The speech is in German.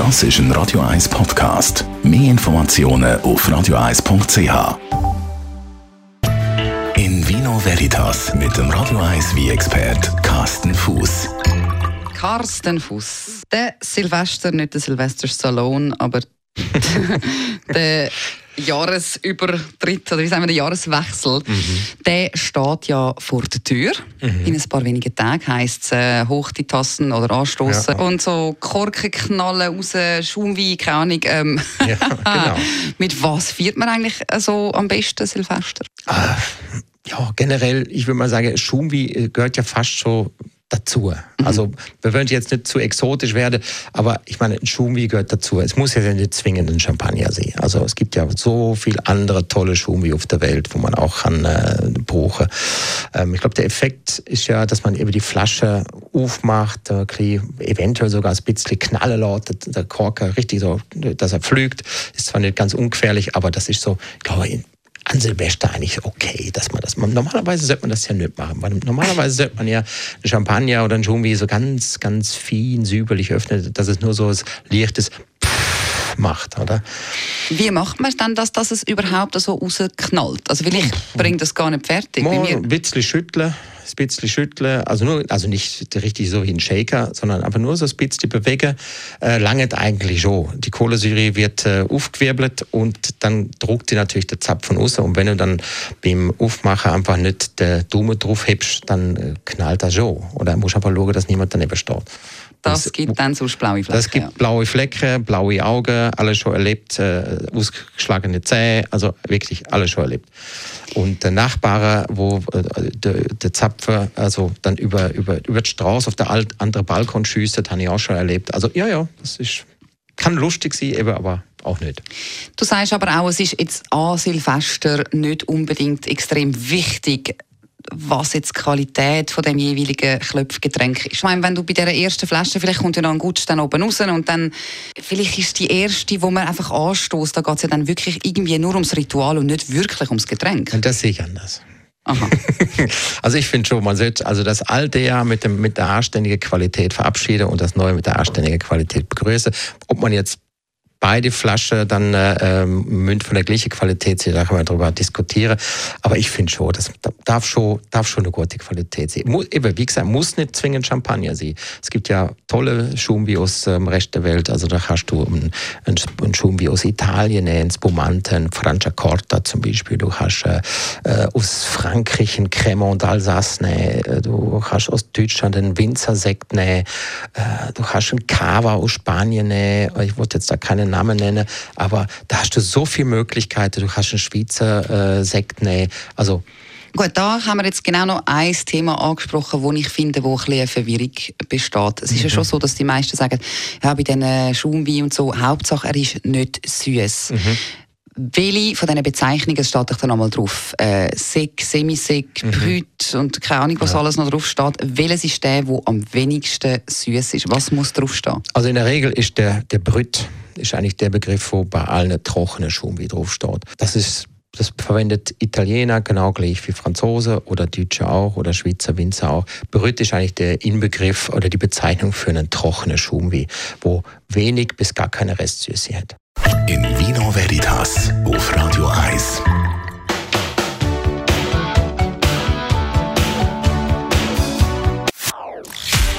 Das ist ein Radio 1 Podcast. Mehr Informationen auf radio1.ch. In Vino Veritas mit dem Radio 1 wie expert Carsten Fuß. Carsten Fuß. Der Silvester, nicht der Silvester Stallone, aber der Jahresübertritt oder wie sagen wir, der Jahreswechsel, mhm. der steht ja vor der Tür. Mhm. In ein paar wenigen Tagen heisst es äh, hoch die Tassen oder anstoßen ja. und so Korken knallen raus, Schaumwein, keine Ahnung. Ähm, ja, genau. Mit was feiert man eigentlich so am besten Silvester? Ah, ja, generell, ich würde mal sagen, Schaumwein gehört ja fast schon dazu. Mhm. Also wir wollen jetzt nicht zu exotisch werden, aber ich meine, ein Schumwi gehört dazu. Es muss ja nicht zwingend ein Champagner sein. Also es gibt ja so viele andere tolle Schumwi auf der Welt, wo man auch kann äh, brauchen. Ähm, ich glaube, der Effekt ist ja, dass man eben die Flasche aufmacht, äh, eventuell sogar ein bisschen knallen lässt, der Korker richtig so, dass er pflügt. Ist zwar nicht ganz ungefährlich, aber das ist so, ich glaube, an Silvester eigentlich okay, dass man das macht. Normalerweise sollte man das ja nicht machen. Weil normalerweise sollte man ja einen Champagner oder einen Jumbi so ganz, ganz fein, säuberlich öffnen, dass es nur so ein leichtes macht, oder? Wie macht man dann, dass, dass es überhaupt so rausknallt? Also vielleicht bringt das gar nicht fertig. Mal ein bisschen schütteln, ein bisschen schütteln, also, nur, also nicht richtig so wie ein Shaker, sondern einfach nur so ein bisschen bewegen, äh, langet eigentlich schon. Die Kohlensäure wird äh, aufgewirbelt und dann druckt die natürlich der Zapfen raus und wenn du dann beim Aufmachen einfach nicht den Daumen drauf hebst, dann äh, knallt das schon. Oder musst einfach schauen, dass niemand daneben steht. Das, das gibt dann so blaue Flecken. Das gibt ja. blaue Flecken, blaue Augen, alles schon erlebt, äh, ausgeschlagene Zähne, also wirklich alles schon erlebt. Und der Nachbar, wo äh, der, der Zapfer also dann über, über, über die Straße auf der andere Balkon schießt, habe ich auch schon erlebt. Also ja, ja, das ist, kann lustig sein, eben, aber auch nicht. Du sagst aber auch, es ist jetzt an Silvester nicht unbedingt extrem wichtig, was jetzt die Qualität von dem jeweiligen Klopfgetränk ist. Ich meine, wenn du bei dieser ersten Flasche, vielleicht kommt ja noch ein Gutsch dann oben raus und dann, vielleicht ist die erste, wo man einfach anstößt, da geht es ja dann wirklich irgendwie nur ums Ritual und nicht wirklich ums Getränk. Und das sehe ich anders. Also ich finde schon, man sollte also das alte Jahr mit, dem, mit der anständigen Qualität verabschieden und das neue mit der anständigen Qualität begrüßen. Ob man jetzt beide Flaschen dann äh, ähm, von der gleichen Qualität sind, da kann man darüber diskutieren. Aber ich finde schon, das darf schon, darf schon eine gute Qualität sein. Muss, eben, wie gesagt, muss nicht zwingend Champagner sein. Es gibt ja tolle Schumbi aus dem ähm, Rest der Welt. Also da hast du einen, einen Schumbi aus Italien, einen Spumante, einen Franciacorta zum Beispiel. Du hast äh, äh aus Frankreich einen Cremant d'Alsace. Äh, du hast aus Deutschland einen Winzersekt, ne. Du hast einen Cava aus Spanien. Ich wollte jetzt da keinen Namen nennen, aber da hast du so viele Möglichkeiten. Du hast einen Schweizer äh, Sekt nehmen. Also Gut, da haben wir jetzt genau noch ein Thema angesprochen, wo ich finde, wo ein bisschen Verwirrung besteht. Es ist mhm. ja schon so, dass die meisten sagen, ja, bei diesen Schaumwein und so, Hauptsache er ist nicht süß. Mhm. Welche von diesen Bezeichnungen steht ich da nochmal drauf? Äh, Sek, Semisek, mhm. Brüt und keine Ahnung, was ja. alles noch drauf steht. Welches ist der, der am wenigsten süß ist? Was muss draufstehen? Also in der Regel ist der, der Brüt ist eigentlich der Begriff, wo bei allen trockenen wie draufsteht. Das ist das verwendet Italiener genau gleich wie Franzose oder Deutsche auch oder Schweizer Winzer auch. Brüt ist eigentlich der Inbegriff oder die Bezeichnung für einen trockenen Schumwi, wo wenig bis gar keine Restsüße hat. In Vino Veritas auf Radio 1.